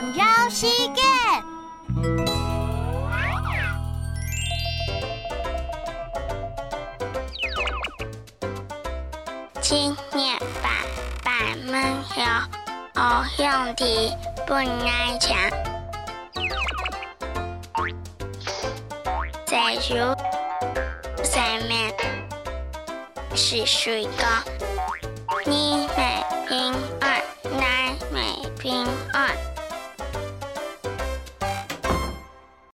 南膝盖。今年爸爸们有好兄的不爱强，在树在面是水果，你们平安，奶奶平安。